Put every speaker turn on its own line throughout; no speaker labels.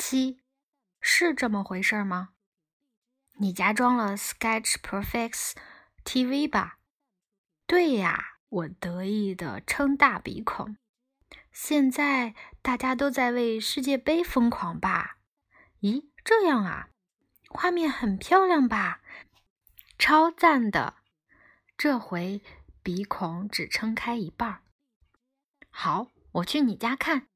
七，是这么回事吗？你家装了 Sketch Perfect TV 吧？对呀，我得意的撑大鼻孔。现在大家都在为世界杯疯狂吧？咦，这样啊，画面很漂亮吧？超赞的！这回鼻孔只撑开一半儿。好，我去你家看。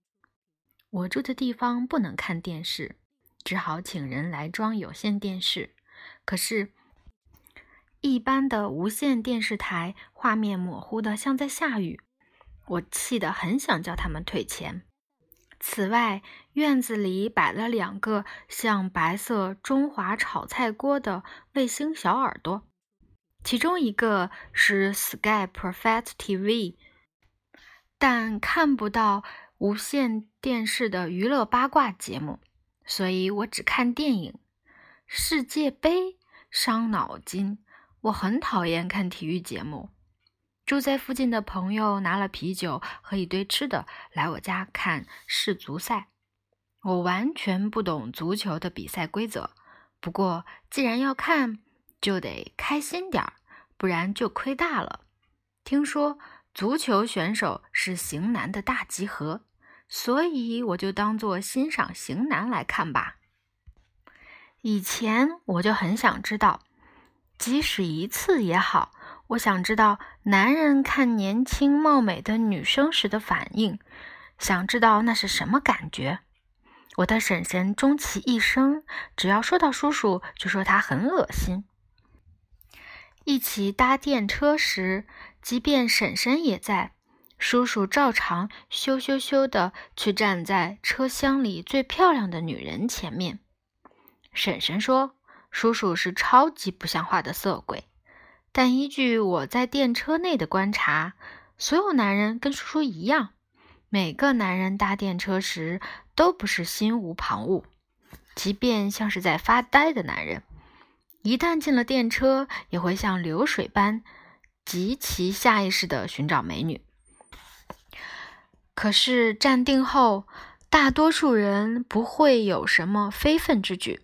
我住的地方不能看电视，只好请人来装有线电视。可是，一般的无线电视台画面模糊的像在下雨，我气得很想叫他们退钱。此外，院子里摆了两个像白色中华炒菜锅的卫星小耳朵，其中一个是 Sky Perfect TV，但看不到无线电视的娱乐八卦节目，所以我只看电影。世界杯伤脑筋，我很讨厌看体育节目。住在附近的朋友拿了啤酒和一堆吃的来我家看世足赛。我完全不懂足球的比赛规则，不过既然要看，就得开心点儿，不然就亏大了。听说足球选手是型男的大集合，所以我就当做欣赏型男来看吧。以前我就很想知道，即使一次也好。我想知道男人看年轻貌美的女生时的反应，想知道那是什么感觉。我的婶婶终其一生，只要说到叔叔，就说他很恶心。一起搭电车时，即便婶婶也在，叔叔照常羞羞羞的去站在车厢里最漂亮的女人前面。婶婶说：“叔叔是超级不像话的色鬼。”但依据我在电车内的观察，所有男人跟叔叔一样，每个男人搭电车时都不是心无旁骛，即便像是在发呆的男人，一旦进了电车，也会像流水般极其下意识地寻找美女。可是站定后，大多数人不会有什么非分之举。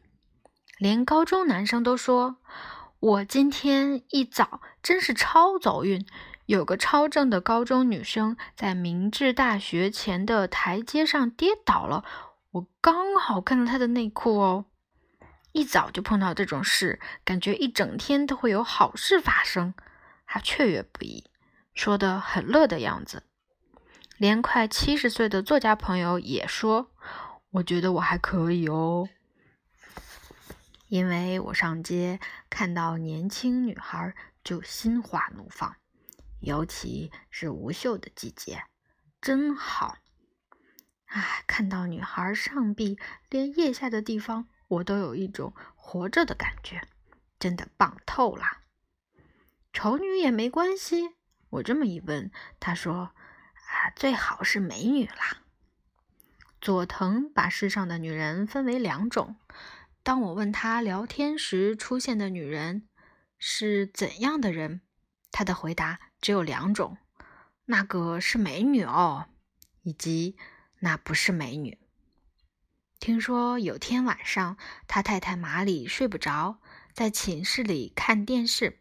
连高中男生都说：“我今天一早真是超走运，有个超正的高中女生在明治大学前的台阶上跌倒了，我刚好看到她的内裤哦。一早就碰到这种事，感觉一整天都会有好事发生。”他雀跃不已，说的很乐的样子。连快七十岁的作家朋友也说：“我觉得我还可以哦。”因为我上街看到年轻女孩就心花怒放，尤其是无袖的季节，真好。哎，看到女孩上臂连腋下的地方，我都有一种活着的感觉，真的棒透了。丑女也没关系，我这么一问，他说：“啊，最好是美女啦。”佐藤把世上的女人分为两种。当我问他聊天时出现的女人是怎样的人，他的回答只有两种：那个是美女哦，以及那不是美女。听说有天晚上，他太太马里睡不着，在寝室里看电视。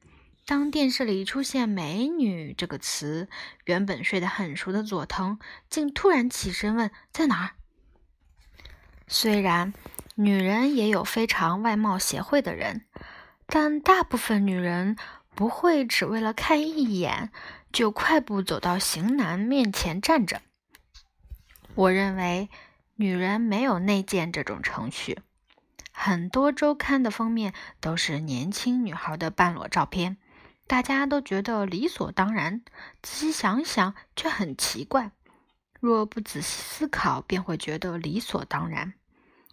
当电视里出现“美女”这个词，原本睡得很熟的佐藤竟突然起身问：“在哪儿？”虽然。女人也有非常外貌协会的人，但大部分女人不会只为了看一眼就快步走到型男面前站着。我认为女人没有内建这种程序。很多周刊的封面都是年轻女孩的半裸照片，大家都觉得理所当然。仔细想想，却很奇怪。若不仔细思考，便会觉得理所当然。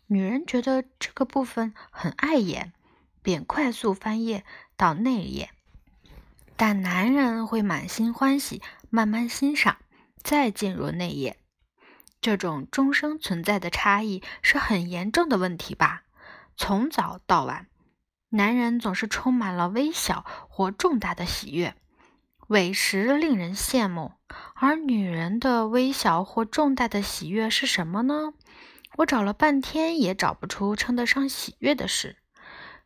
女人觉得这个部分很碍眼，便快速翻页到内页；但男人会满心欢喜，慢慢欣赏，再进入内页。这种终生存在的差异是很严重的问题吧？从早到晚，男人总是充满了微小或重大的喜悦，委实令人羡慕。而女人的微小或重大的喜悦是什么呢？我找了半天也找不出称得上喜悦的事。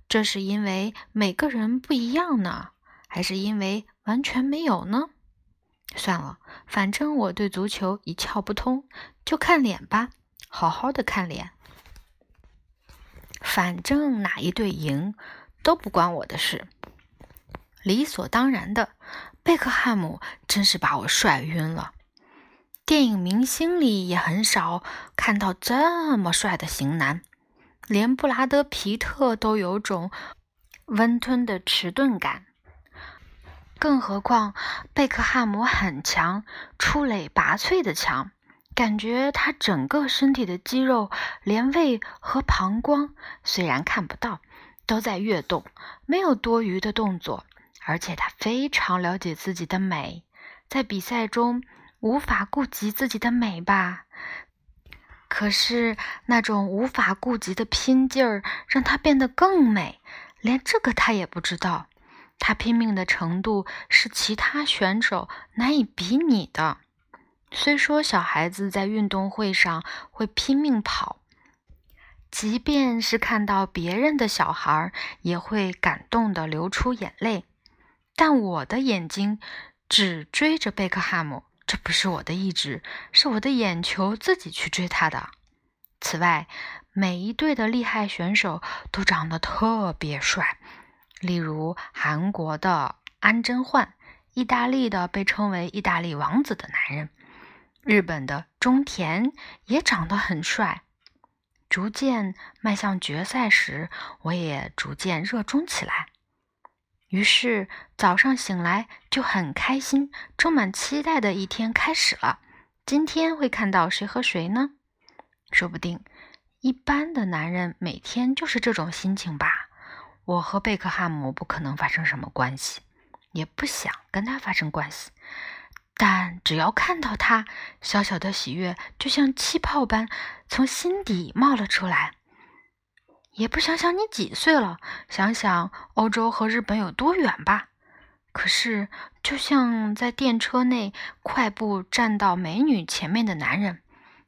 这是因为每个人不一样呢，还是因为完全没有呢？算了，反正我对足球一窍不通，就看脸吧，好好的看脸。反正哪一队赢都不关我的事。理所当然的，贝克汉姆真是把我帅晕了。电影明星里也很少看到这么帅的型男，连布拉德·皮特都有种温吞的迟钝感。更何况贝克汉姆很强，出类拔萃的强，感觉他整个身体的肌肉，连胃和膀胱虽然看不到，都在跃动，没有多余的动作。而且他非常了解自己的美，在比赛中无法顾及自己的美吧？可是那种无法顾及的拼劲儿，让他变得更美，连这个他也不知道。他拼命的程度是其他选手难以比拟的。虽说小孩子在运动会上会拼命跑，即便是看到别人的小孩，也会感动的流出眼泪。但我的眼睛只追着贝克汉姆，这不是我的意志，是我的眼球自己去追他的。此外，每一队的厉害选手都长得特别帅，例如韩国的安贞焕，意大利的被称为“意大利王子”的男人，日本的中田也长得很帅。逐渐迈向决赛时，我也逐渐热衷起来。于是早上醒来就很开心，充满期待的一天开始了。今天会看到谁和谁呢？说不定一般的男人每天就是这种心情吧。我和贝克汉姆不可能发生什么关系，也不想跟他发生关系。但只要看到他，小小的喜悦就像气泡般从心底冒了出来。也不想想你几岁了，想想欧洲和日本有多远吧。可是，就像在电车内快步站到美女前面的男人，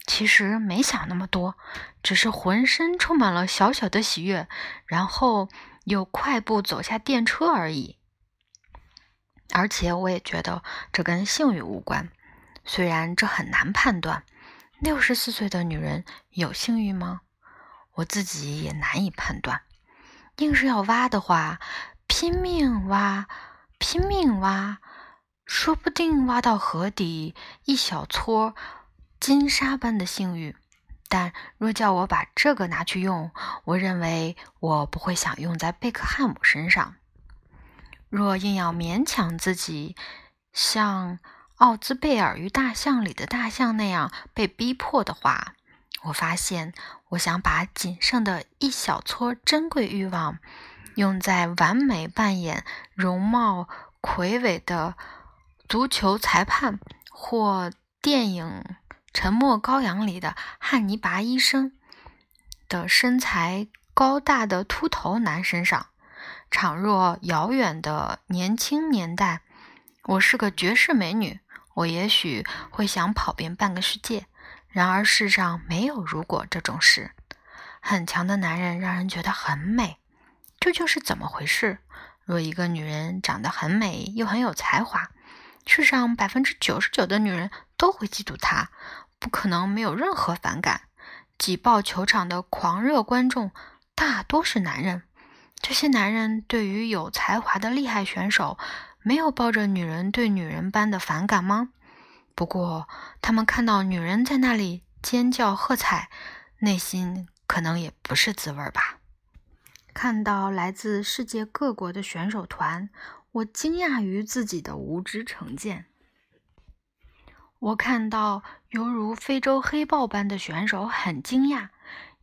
其实没想那么多，只是浑身充满了小小的喜悦，然后又快步走下电车而已。而且，我也觉得这跟性欲无关，虽然这很难判断。六十四岁的女人有性欲吗？我自己也难以判断，硬是要挖的话，拼命挖，拼命挖，说不定挖到河底一小撮金沙般的性欲。但若叫我把这个拿去用，我认为我不会想用在贝克汉姆身上。若硬要勉强自己像奥兹贝尔与大象里的大象那样被逼迫的话，我发现，我想把仅剩的一小撮珍贵欲望，用在完美扮演容貌魁伟的足球裁判或电影《沉默羔羊》里的汉尼拔医生的身材高大的秃头男身上。倘若遥远的年轻年代，我是个绝世美女，我也许会想跑遍半个世界。然而世上没有如果这种事。很强的男人让人觉得很美，究竟是怎么回事？若一个女人长得很美又很有才华，世上百分之九十九的女人都会嫉妒她，不可能没有任何反感。挤爆球场的狂热观众大多是男人，这些男人对于有才华的厉害选手，没有抱着女人对女人般的反感吗？不过，他们看到女人在那里尖叫喝彩，内心可能也不是滋味吧。看到来自世界各国的选手团，我惊讶于自己的无知成见。我看到犹如非洲黑豹般的选手，很惊讶，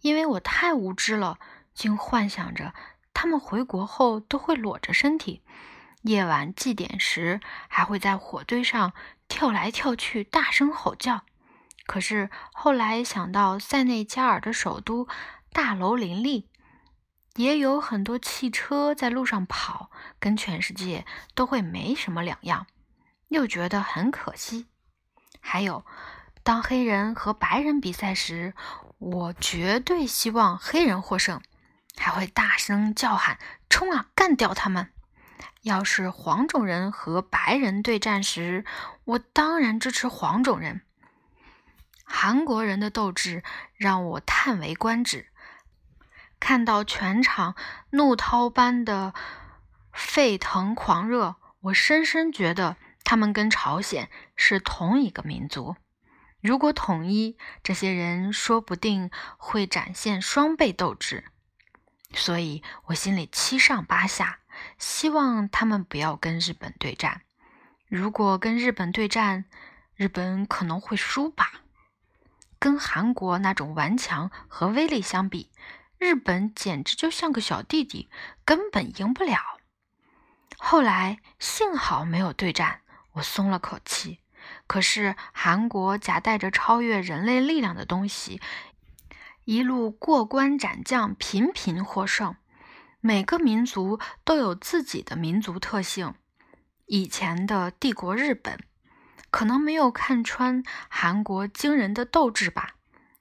因为我太无知了，竟幻想着他们回国后都会裸着身体，夜晚祭典时还会在火堆上。跳来跳去，大声吼叫。可是后来想到塞内加尔的首都大楼林立，也有很多汽车在路上跑，跟全世界都会没什么两样，又觉得很可惜。还有，当黑人和白人比赛时，我绝对希望黑人获胜，还会大声叫喊：“冲啊，干掉他们！”要是黄种人和白人对战时，我当然支持黄种人。韩国人的斗志让我叹为观止，看到全场怒涛般的沸腾狂热，我深深觉得他们跟朝鲜是同一个民族。如果统一，这些人说不定会展现双倍斗志。所以我心里七上八下，希望他们不要跟日本对战。如果跟日本对战，日本可能会输吧。跟韩国那种顽强和威力相比，日本简直就像个小弟弟，根本赢不了。后来幸好没有对战，我松了口气。可是韩国夹带着超越人类力量的东西，一路过关斩将，频频获胜。每个民族都有自己的民族特性。以前的帝国日本。可能没有看穿韩国惊人的斗志吧。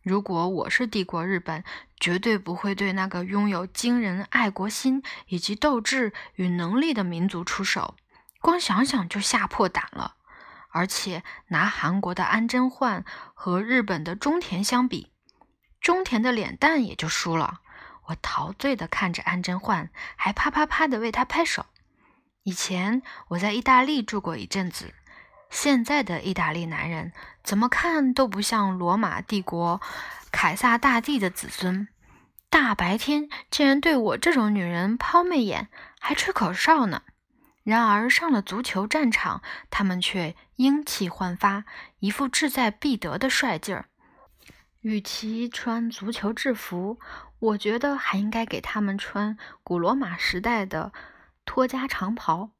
如果我是帝国日本，绝对不会对那个拥有惊人爱国心以及斗志与能力的民族出手。光想想就吓破胆了。而且拿韩国的安贞焕和日本的中田相比，中田的脸蛋也就输了。我陶醉地看着安贞焕，还啪啪啪地为他拍手。以前我在意大利住过一阵子。现在的意大利男人怎么看都不像罗马帝国凯撒大帝的子孙，大白天竟然对我这种女人抛媚眼，还吹口哨呢。然而上了足球战场，他们却英气焕发，一副志在必得的帅劲儿。与其穿足球制服，我觉得还应该给他们穿古罗马时代的托加长袍。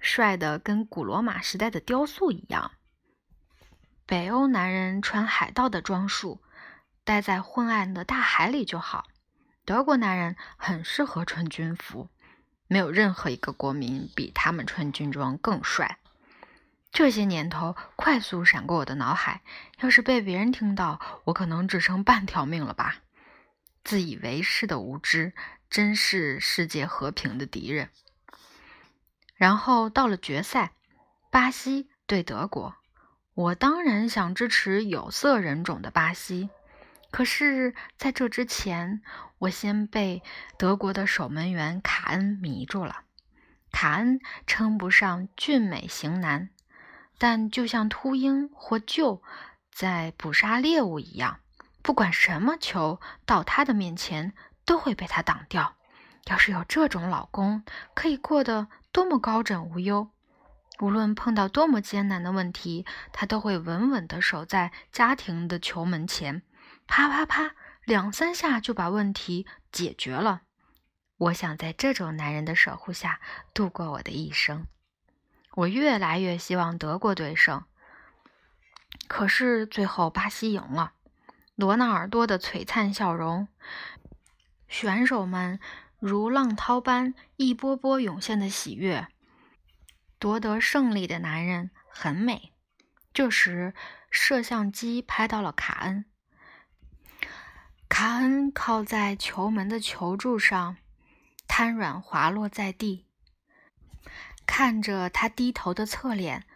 帅的跟古罗马时代的雕塑一样。北欧男人穿海盗的装束，待在昏暗的大海里就好。德国男人很适合穿军服，没有任何一个国民比他们穿军装更帅。这些年头快速闪过我的脑海，要是被别人听到，我可能只剩半条命了吧。自以为是的无知，真是世界和平的敌人。然后到了决赛，巴西对德国，我当然想支持有色人种的巴西。可是，在这之前，我先被德国的守门员卡恩迷住了。卡恩称不上俊美型男，但就像秃鹰或鹫在捕杀猎物一样，不管什么球到他的面前，都会被他挡掉。要是有这种老公，可以过得。多么高枕无忧，无论碰到多么艰难的问题，他都会稳稳地守在家庭的球门前，啪啪啪，两三下就把问题解决了。我想在这种男人的守护下度过我的一生。我越来越希望德国队胜，可是最后巴西赢了。罗纳尔多的璀璨笑容，选手们。如浪涛般一波波涌现的喜悦，夺得胜利的男人很美。这时，摄像机拍到了卡恩。卡恩靠在球门的球柱上，瘫软滑落在地。看着他低头的侧脸，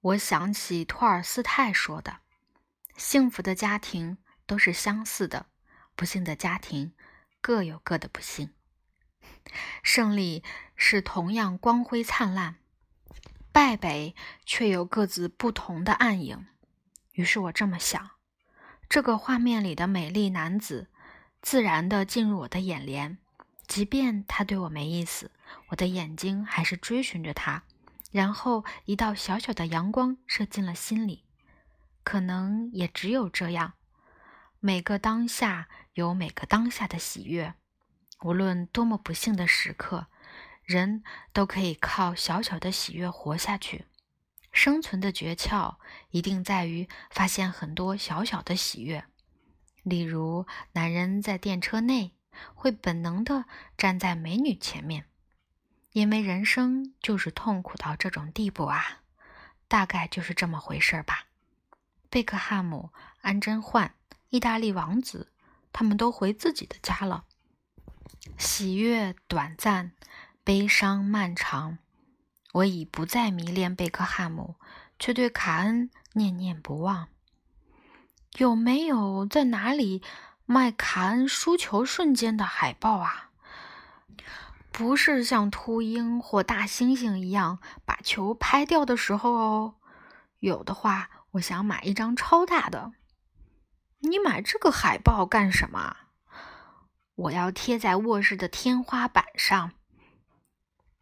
我想起托尔斯泰说的：“幸福的家庭都是相似的，不幸的家庭各有各的不幸。”胜利是同样光辉灿烂，败北却有各自不同的暗影。于是我这么想：这个画面里的美丽男子，自然地进入我的眼帘，即便他对我没意思，我的眼睛还是追寻着他。然后一道小小的阳光射进了心里。可能也只有这样，每个当下有每个当下的喜悦。无论多么不幸的时刻，人都可以靠小小的喜悦活下去。生存的诀窍一定在于发现很多小小的喜悦。例如，男人在电车内会本能地站在美女前面，因为人生就是痛苦到这种地步啊！大概就是这么回事吧。贝克汉姆、安贞焕、意大利王子，他们都回自己的家了。喜悦短暂，悲伤漫长。我已不再迷恋贝克汉姆，却对卡恩念念不忘。有没有在哪里麦卡恩输球瞬间的海报啊？不是像秃鹰或大猩猩一样把球拍掉的时候哦。有的话，我想买一张超大的。你买这个海报干什么？我要贴在卧室的天花板上。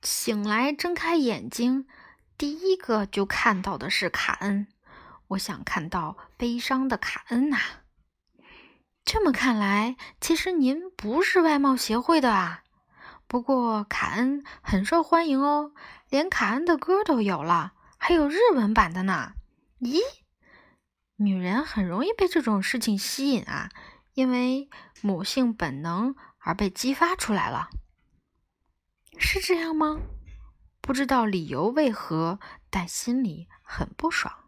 醒来睁开眼睛，第一个就看到的是卡恩。我想看到悲伤的卡恩呐。这么看来，其实您不是外贸协会的啊。不过卡恩很受欢迎哦，连卡恩的歌都有了，还有日文版的呢。咦，女人很容易被这种事情吸引啊，因为母性本能而被激发出来了。是这样吗？不知道理由为何，但心里很不爽。